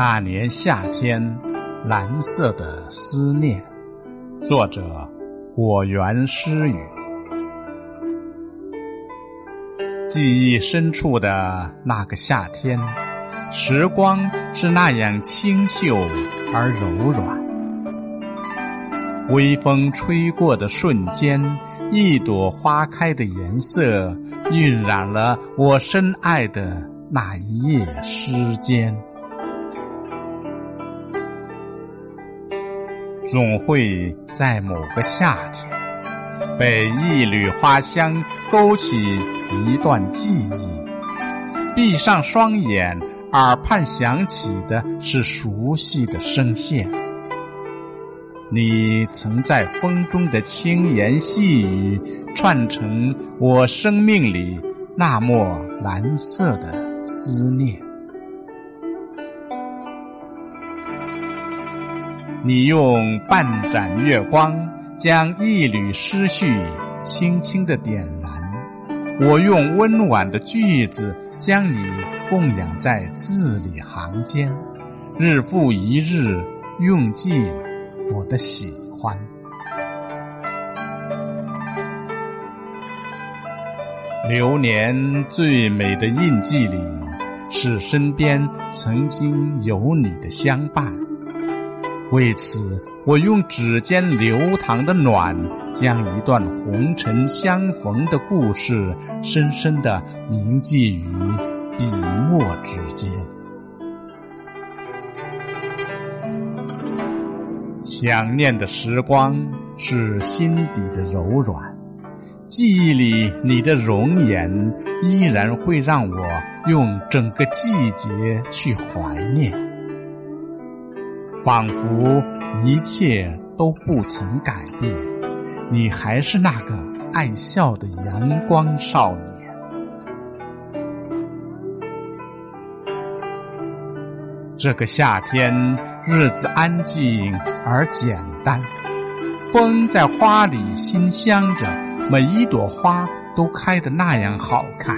那年夏天，蓝色的思念。作者：果园诗语。记忆深处的那个夏天，时光是那样清秀而柔软。微风吹过的瞬间，一朵花开的颜色，晕染了我深爱的那一夜诗间。总会在某个夏天，被一缕花香勾起一段记忆。闭上双眼，耳畔响起的是熟悉的声线。你曾在风中的轻言细语，串成我生命里那抹蓝色的思念。你用半盏月光，将一缕思绪轻轻的点燃；我用温婉的句子，将你供养在字里行间，日复一日，用尽我的喜欢。流年最美的印记里，是身边曾经有你的相伴。为此，我用指尖流淌的暖，将一段红尘相逢的故事，深深的铭记于笔墨之间。想念的时光是心底的柔软，记忆里你的容颜，依然会让我用整个季节去怀念。仿佛一切都不曾改变，你还是那个爱笑的阳光少年。这个夏天，日子安静而简单，风在花里馨香着，每一朵花都开得那样好看。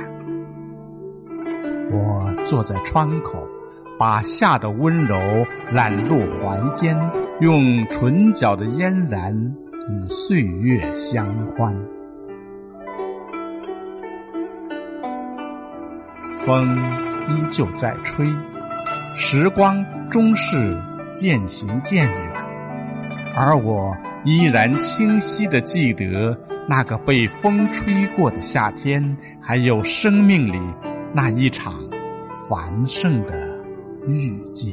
我坐在窗口。把夏的温柔揽入怀间，用唇角的嫣然与岁月相欢。风依旧在吹，时光终是渐行渐远，而我依然清晰的记得那个被风吹过的夏天，还有生命里那一场繁盛的。遇见。